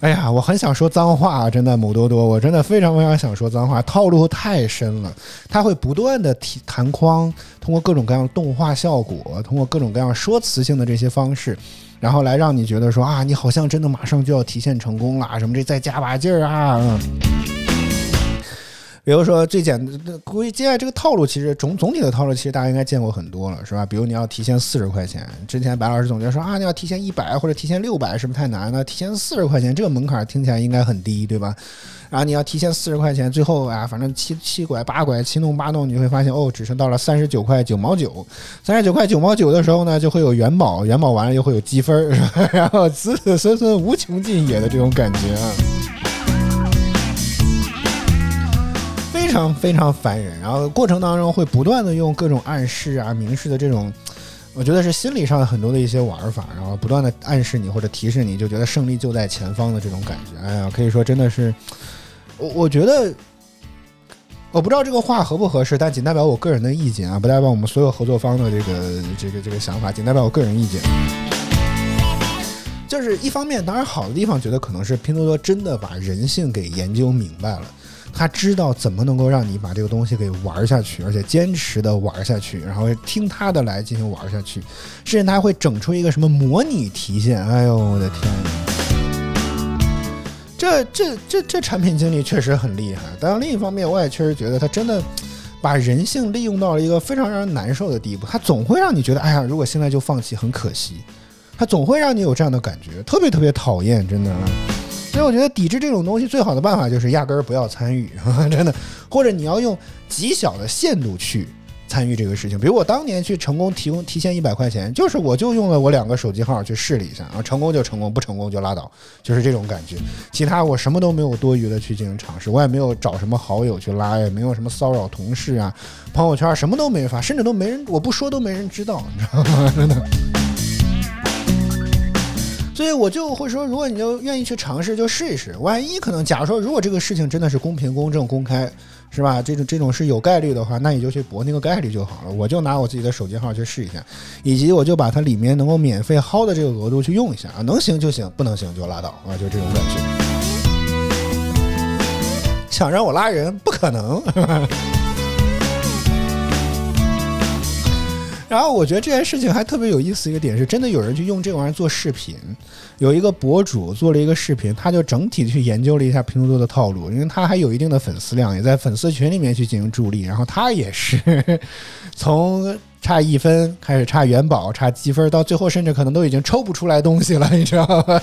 哎呀，我很想说脏话，真的，某多多，我真的非常非常想说脏话，套路太深了，它会不断的提弹框，通过各种各样动画效果，通过各种各样说辞性的这些方式，然后来让你觉得说啊，你好像真的马上就要体现成功了，什么这再加把劲儿啊。嗯比如说最简单，估计接下来这个套路，其实总总体的套路，其实大家应该见过很多了，是吧？比如你要提现四十块钱，之前白老师总结说啊，你要提现一百或者提现六百，是不是太难了？提现四十块钱，这个门槛听起来应该很低，对吧？然后你要提现四十块钱，最后啊，反正七七拐八拐，七弄八弄，你会发现哦，只剩到了三十九块九毛九，三十九块九毛九的时候呢，就会有元宝，元宝完了又会有积分儿，是吧？然后子子孙孙无穷尽也的这种感觉啊。非常非常烦人，然后过程当中会不断的用各种暗示啊、明示的这种，我觉得是心理上的很多的一些玩法，然后不断的暗示你或者提示你，就觉得胜利就在前方的这种感觉。哎呀，可以说真的是，我我觉得，我不知道这个话合不合适，但仅代表我个人的意见啊，不代表我们所有合作方的这个这个这个想法，仅代表我个人意见。就是一方面，当然好的地方，觉得可能是拼多多真的把人性给研究明白了。他知道怎么能够让你把这个东西给玩下去，而且坚持的玩下去，然后听他的来进行玩下去，甚至他会整出一个什么模拟提现，哎呦我的天！这这这这产品经理确实很厉害，但另一方面，我也确实觉得他真的把人性利用到了一个非常让人难受的地步，他总会让你觉得，哎呀，如果现在就放弃很可惜，他总会让你有这样的感觉，特别特别讨厌，真的。所以我觉得抵制这种东西最好的办法就是压根儿不要参与，真的，或者你要用极小的限度去参与这个事情。比如我当年去成功提供提现一百块钱，就是我就用了我两个手机号去试了一下，啊，成功就成功，不成功就拉倒，就是这种感觉。其他我什么都没有多余的去进行尝试，我也没有找什么好友去拉，也没有什么骚扰同事啊，朋友圈什么都没发，甚至都没人，我不说都没人知道，你知道吗？真的。所以我就会说，如果你就愿意去尝试，就试一试。万一可能，假如说如果这个事情真的是公平、公正、公开，是吧？这种这种是有概率的话，那你就去搏那个概率就好了。我就拿我自己的手机号去试一下，以及我就把它里面能够免费薅的这个额度去用一下啊，能行就行，不能行就拉倒啊，就这种感觉。想让我拉人，不可能。然后我觉得这件事情还特别有意思一个点是，真的有人去用这玩意儿做视频，有一个博主做了一个视频，他就整体去研究了一下拼多多的套路，因为他还有一定的粉丝量，也在粉丝群里面去进行助力。然后他也是 从差一分开始差元宝、差积分，到最后甚至可能都已经抽不出来东西了，你知道吗？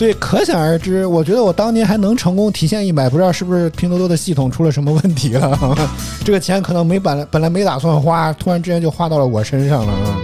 所以可想而知，我觉得我当年还能成功提现一百，不知道是不是拼多多的系统出了什么问题了？这个钱可能没本来本来没打算花，突然之间就花到了我身上了啊！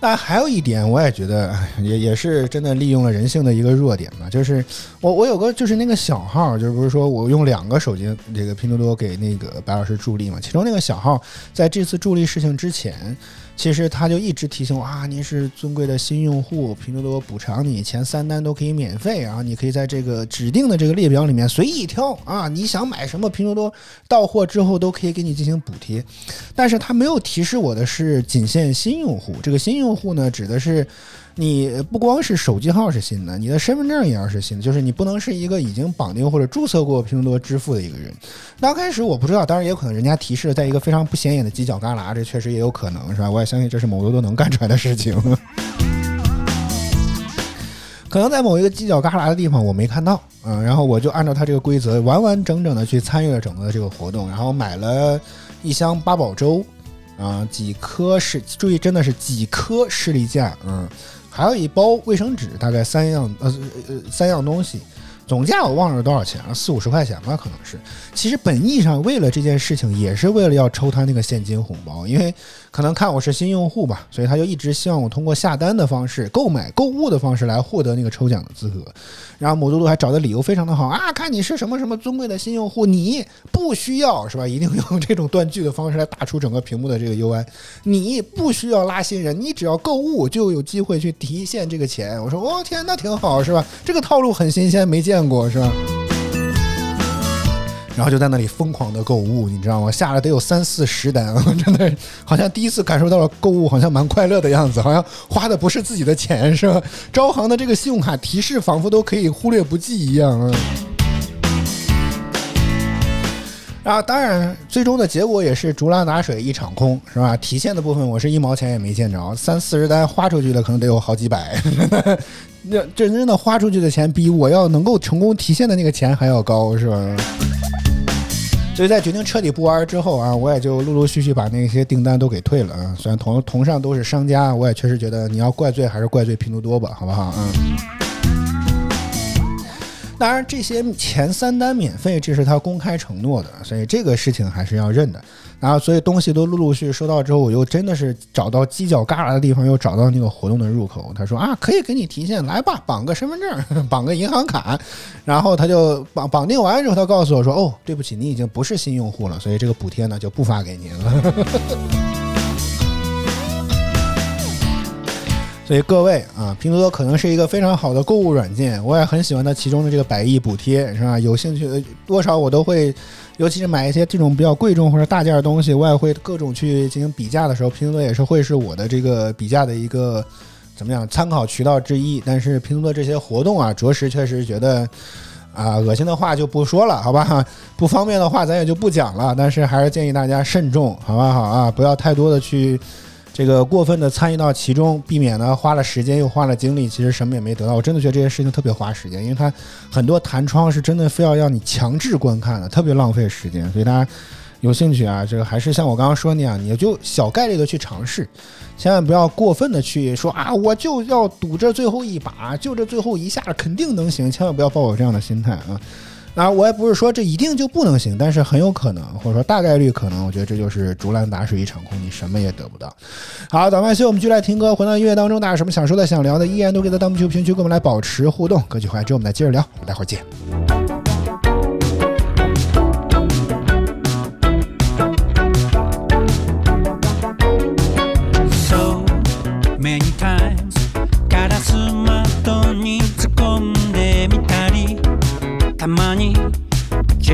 但还有一点，我也觉得也也是真的利用了人性的一个弱点嘛，就是我我有个就是那个小号，就是不是说我用两个手机这个拼多多给那个白老师助力嘛，其中那个小号在这次助力事情之前。其实他就一直提醒我啊，您是尊贵的新用户，拼多多补偿你前三单都可以免费，啊你可以在这个指定的这个列表里面随意挑啊，你想买什么拼多多到货之后都可以给你进行补贴。但是他没有提示我的是仅限新用户，这个新用户呢指的是。你不光是手机号是新的，你的身份证也要是新的，就是你不能是一个已经绑定或者注册过拼多多支付的一个人。刚开始我不知道，当然也可能人家提示在一个非常不显眼的犄角旮旯，这确实也有可能，是吧？我也相信这是某多多能干出来的事情。可能在某一个犄角旮旯的地方我没看到，嗯，然后我就按照他这个规则完完整整的去参与了整个的这个活动，然后买了一箱八宝粥，啊，几颗是注意真的是几颗士力架，嗯。还有一包卫生纸，大概三样，呃呃三样东西，总价我忘了多少钱了，四五十块钱吧，可能是。其实本意上为了这件事情，也是为了要抽他那个现金红包，因为。可能看我是新用户吧，所以他就一直希望我通过下单的方式、购买购物的方式来获得那个抽奖的资格。然后某嘟嘟还找的理由非常的好啊，看你是什么什么尊贵的新用户，你不需要是吧？一定用这种断句的方式来打出整个屏幕的这个 UI。你不需要拉新人，你只要购物就有机会去提现这个钱。我说哦天，那挺好是吧？这个套路很新鲜，没见见过是吧？然后就在那里疯狂的购物，你知道吗？下了得有三四十单，真的好像第一次感受到了购物好像蛮快乐的样子，好像花的不是自己的钱，是吧？招行的这个信用卡提示仿佛都可以忽略不计一样啊。啊，当然，最终的结果也是竹篮打水一场空，是吧？提现的部分我是一毛钱也没见着，三四十单花出去的可能得有好几百，那真正的花出去的钱比我要能够成功提现的那个钱还要高，是吧？所以在决定彻底不玩之后啊，我也就陆陆续续把那些订单都给退了啊。虽然同同上都是商家，我也确实觉得你要怪罪还是怪罪拼多多吧，好不好？嗯。当然，这些前三单免费，这是他公开承诺的，所以这个事情还是要认的。然后，所以东西都陆陆续续收到之后，我又真的是找到犄角旮旯的地方，又找到那个活动的入口。他说啊，可以给你提现，来吧，绑个身份证，绑个银行卡。然后他就绑绑定完之后，他告诉我说，哦，对不起，你已经不是新用户了，所以这个补贴呢就不发给您了。所以各位啊，拼多多可能是一个非常好的购物软件，我也很喜欢它其中的这个百亿补贴，是吧？有兴趣多少我都会，尤其是买一些这种比较贵重或者大件的东西，我也会各种去进行比价的时候，拼多多也是会是我的这个比价的一个怎么样参考渠道之一。但是拼多多这些活动啊，着实确实觉得啊，恶心的话就不说了，好吧？不方便的话咱也就不讲了。但是还是建议大家慎重，好不好啊？不要太多的去。这个过分的参与到其中，避免呢花了时间又花了精力，其实什么也没得到。我真的觉得这些事情特别花时间，因为它很多弹窗是真的非要让你强制观看的，特别浪费时间。所以大家有兴趣啊，这个还是像我刚刚说那样，你就小概率的去尝试，千万不要过分的去说啊，我就要赌这最后一把，就这最后一下肯定能行，千万不要抱有这样的心态啊。啊，我也不是说这一定就不能行，但是很有可能，或者说大概率可能，我觉得这就是竹篮打水一场空，你什么也得不到。好，早饭休，我们继续来听歌，回到音乐当中，大家有什么想说的、想聊的，依然都可以在弹幕区、评论区跟我们来保持互动。歌曲回来之后，我们再接着聊，我们待会儿见。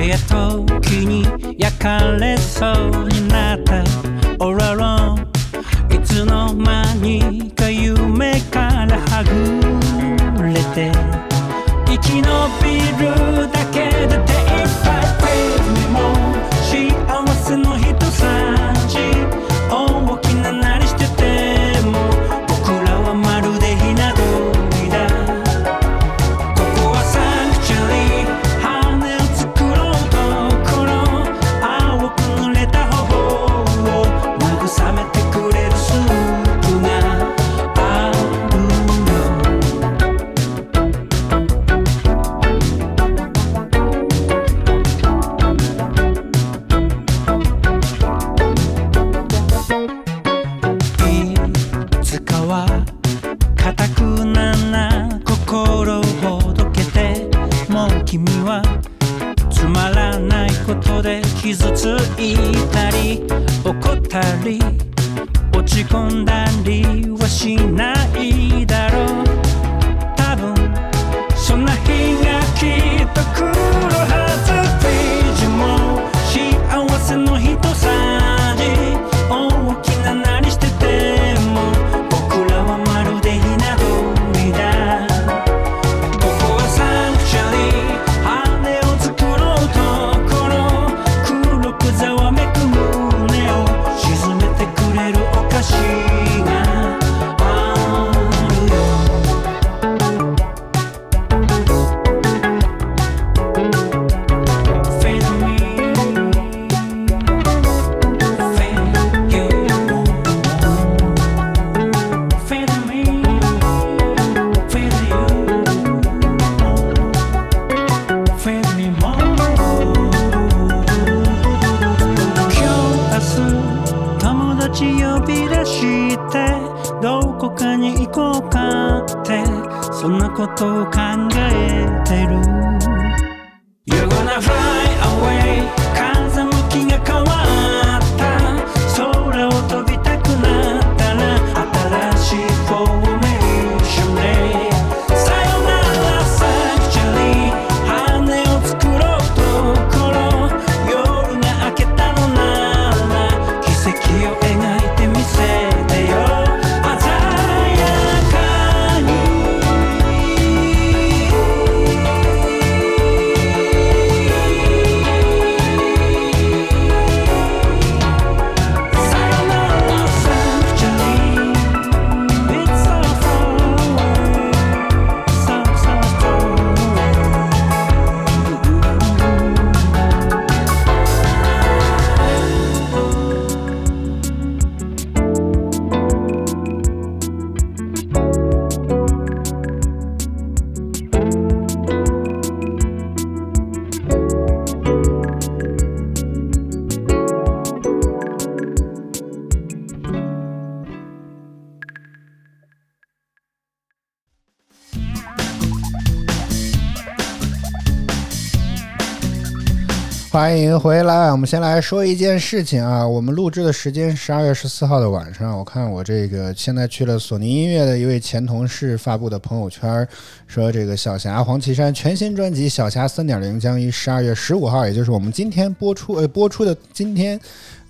や時に焼かれそうになった。オラロンいつの間にか夢からはぐれて。生き延びる傷ついたり怒ったり。欢迎回来。我们先来说一件事情啊，我们录制的时间十二月十四号的晚上，我看我这个现在去了索尼音乐的一位前同事发布的朋友圈，说这个小霞黄绮珊全新专辑《小霞三点零》将于十二月十五号，也就是我们今天播出呃播出的今天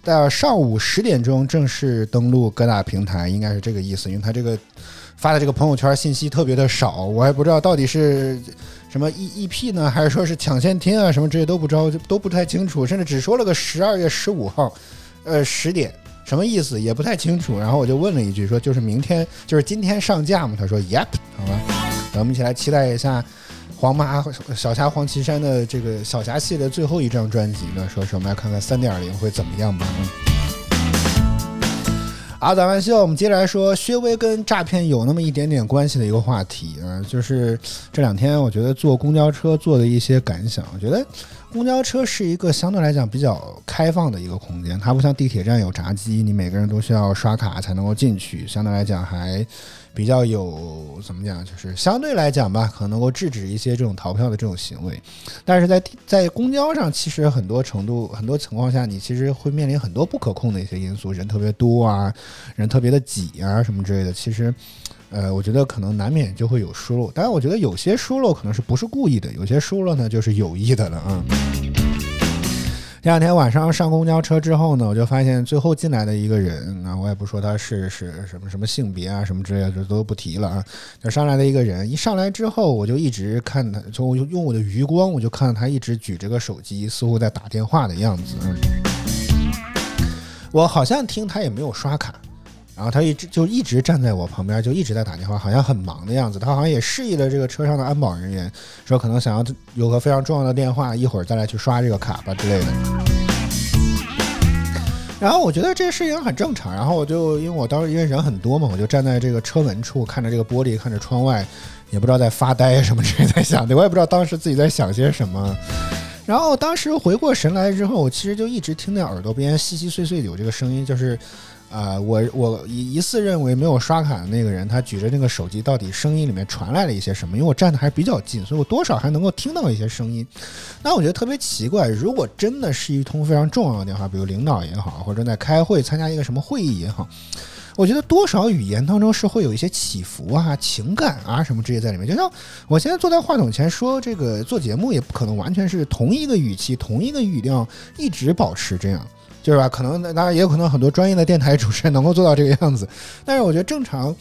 的上午十点钟正式登陆各大平台，应该是这个意思，因为他这个发的这个朋友圈信息特别的少，我还不知道到底是。什么 E EP 呢？还是说是抢先听啊？什么这些都不知道，都不太清楚，甚至只说了个十二月十五号，呃，十点，什么意思也不太清楚。然后我就问了一句，说就是明天，就是今天上架吗？他说 Yep，好吧。咱们一起来期待一下黄妈小霞黄绮珊的这个小霞系列最后一张专辑呢。说是我们来看看三点零会怎么样吧。好，咱们现在，我们接着来说，薛微跟诈骗有那么一点点关系的一个话题啊，就是这两天我觉得坐公交车坐的一些感想。我觉得公交车是一个相对来讲比较开放的一个空间，它不像地铁站有闸机，你每个人都需要刷卡才能够进去，相对来讲还。比较有怎么讲，就是相对来讲吧，可能能够制止一些这种逃票的这种行为。但是在在公交上，其实很多程度、很多情况下，你其实会面临很多不可控的一些因素，人特别多啊，人特别的挤啊，什么之类的。其实，呃，我觉得可能难免就会有疏漏。当然，我觉得有些疏漏可能是不是故意的，有些疏漏呢就是有意的了啊。前两天晚上上公交车之后呢，我就发现最后进来的一个人，那我也不说他是是什么什么性别啊什么之类的，这都不提了啊。就上来的一个人，一上来之后，我就一直看他，就用我的余光，我就看到他一直举着个手机，似乎在打电话的样子。我好像听他也没有刷卡。然后他一直就一直站在我旁边，就一直在打电话，好像很忙的样子。他好像也示意了这个车上的安保人员，说可能想要有个非常重要的电话，一会儿再来去刷这个卡吧之类的。然后我觉得这个事情很正常。然后我就因为我当时因为人很多嘛，我就站在这个车门处，看着这个玻璃，看着窗外，也不知道在发呆什么之类在想的，我也不知道当时自己在想些什么。然后当时回过神来之后，我其实就一直听见耳朵边稀稀碎碎有这个声音，就是。啊，我我疑似认为没有刷卡的那个人，他举着那个手机，到底声音里面传来了一些什么？因为我站的还是比较近，所以我多少还能够听到一些声音。那我觉得特别奇怪，如果真的是一通非常重要的电话，比如领导也好，或者正在开会参加一个什么会议也好，我觉得多少语言当中是会有一些起伏啊、情感啊什么之类在里面。就像我现在坐在话筒前说这个做节目，也不可能完全是同一个语气、同一个语调一直保持这样。就是吧，可能当然也有可能很多专业的电台主持人能够做到这个样子，但是我觉得正常。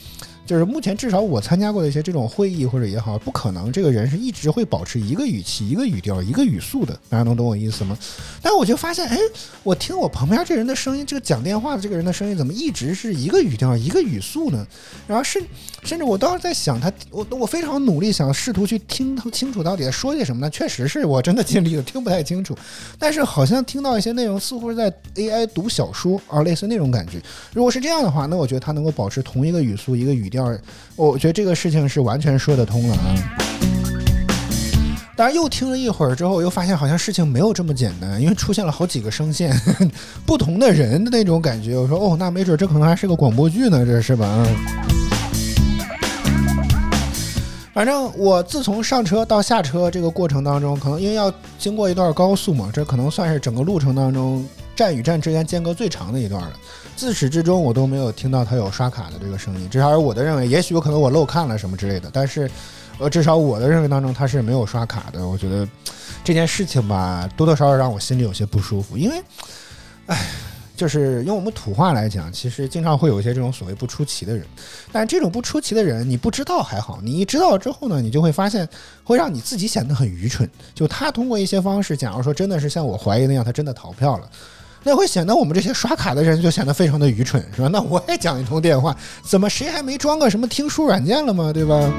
就是目前至少我参加过的一些这种会议或者也好，不可能这个人是一直会保持一个语气、一个语调、一个语速的，大家能懂我意思吗？但我就发现，哎，我听我旁边这人的声音，这个讲电话的这个人的声音，怎么一直是一个语调、一个语速呢？然后甚甚至我当时在想，他我我非常努力想试图去听清楚到底在说些什么呢？确实是我真的尽力了，听不太清楚，但是好像听到一些内容，似乎是在 AI 读小说啊，类似那种感觉。如果是这样的话，那我觉得他能够保持同一个语速、一个语。调，我觉得这个事情是完全说得通了啊。当然，又听了一会儿之后，又发现好像事情没有这么简单，因为出现了好几个声线，不同的人的那种感觉。我说，哦，那没准这可能还是个广播剧呢，这是吧？反正我自从上车到下车这个过程当中，可能因为要经过一段高速嘛，这可能算是整个路程当中站与站之间间隔最长的一段了。自始至终我都没有听到他有刷卡的这个声音，至少我的认为。也许有可能我漏看了什么之类的，但是，呃，至少我的认为当中他是没有刷卡的。我觉得这件事情吧，多多少少让我心里有些不舒服，因为，哎，就是用我们土话来讲，其实经常会有一些这种所谓不出奇的人。但这种不出奇的人，你不知道还好，你一知道之后呢，你就会发现会让你自己显得很愚蠢。就他通过一些方式，假如说真的是像我怀疑那样，他真的逃票了。那会显得我们这些刷卡的人就显得非常的愚蠢，是吧？那我也讲一通电话，怎么谁还没装个什么听书软件了吗？对吧？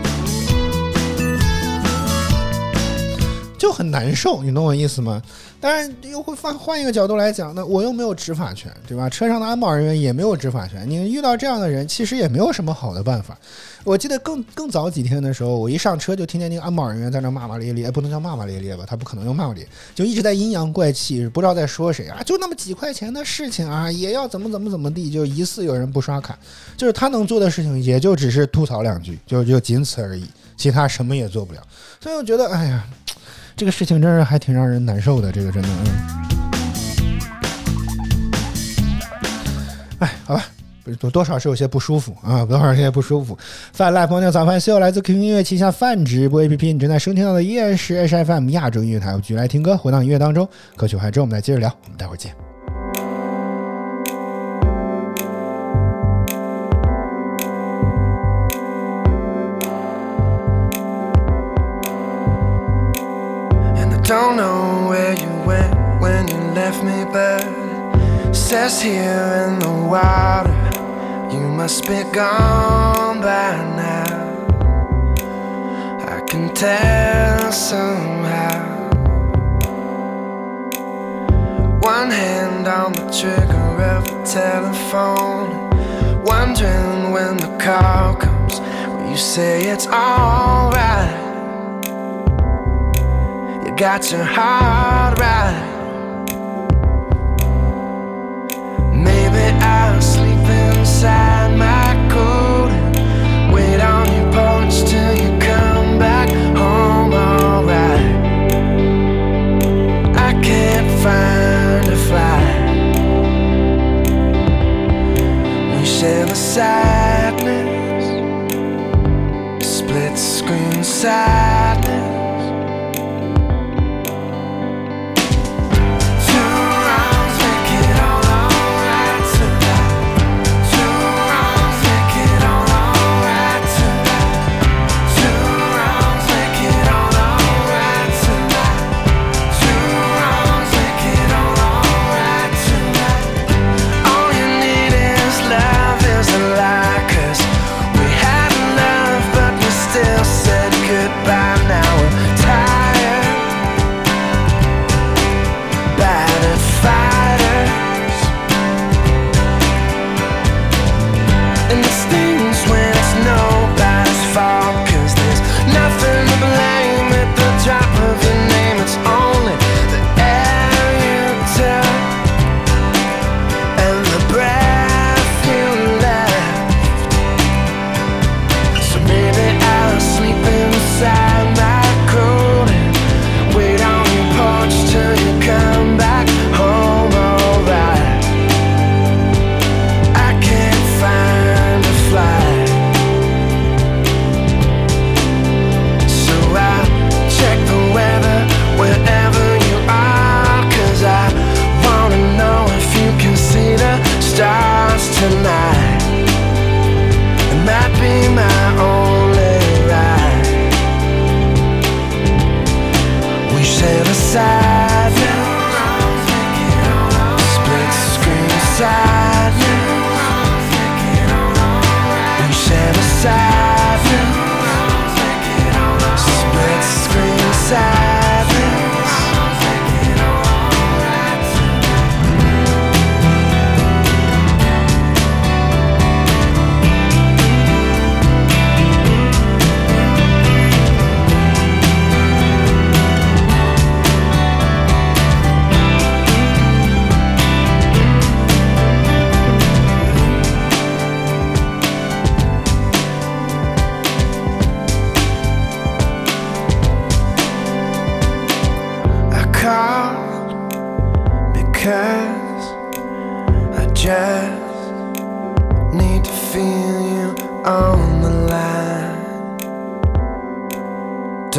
就很难受，你懂我意思吗？当然又会换换一个角度来讲，那我又没有执法权，对吧？车上的安保人员也没有执法权，你遇到这样的人，其实也没有什么好的办法。我记得更更早几天的时候，我一上车就听见那个安保人员在那骂骂咧咧，不能叫骂骂咧咧吧，他不可能用骂咧，就一直在阴阳怪气，不知道在说谁啊，就那么几块钱的事情啊，也要怎么怎么怎么地，就疑似有人不刷卡，就是他能做的事情，也就只是吐槽两句，就就仅此而已，其他什么也做不了。所以我觉得，哎呀。这个事情真是还挺让人难受的，这个真的，嗯。哎，好吧，多多少是有些不舒服啊，多少有些不舒服。泛赖朋友早饭秀来自 QQ 音乐旗下泛直播 APP，你正在收听到的依然是 HFM 亚洲音乐台，我继续来听歌，回到音乐当中，歌曲还之后我们再接着聊，我们待会儿见。Says here in the water you must be gone by now. I can tell somehow. One hand on the trigger of the telephone, wondering when the call comes. Will you say it's alright? You got your heart right. Inside my coat wait on your porch till you come back home. Alright. I can't find a flight. We share the sadness, split screen sadness.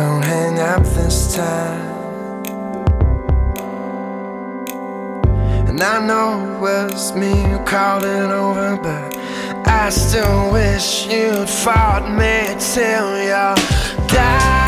Don't hang up this time. And I know it was me who called it over, but I still wish you'd fought me till your dying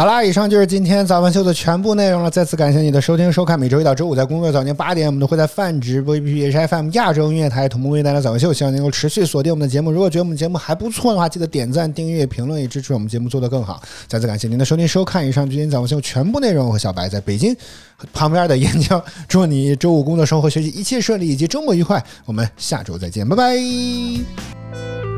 好啦，以上就是今天早饭秀的全部内容了。再次感谢你的收听收看。每周一到周五在工作早间八点，我们都会在泛直播 APP、HFM 亚洲音乐台同步为大家早饭秀。希望能够持续锁定我们的节目。如果觉得我们节目还不错的话，记得点赞、订阅、评论，以支持我们节目做得更好。再次感谢您的收听收看。以上就是今天早饭秀全部内容。我和小白在北京旁边的燕郊，祝你周五工作、生活、学习一切顺利，以及周末愉快。我们下周再见，拜拜。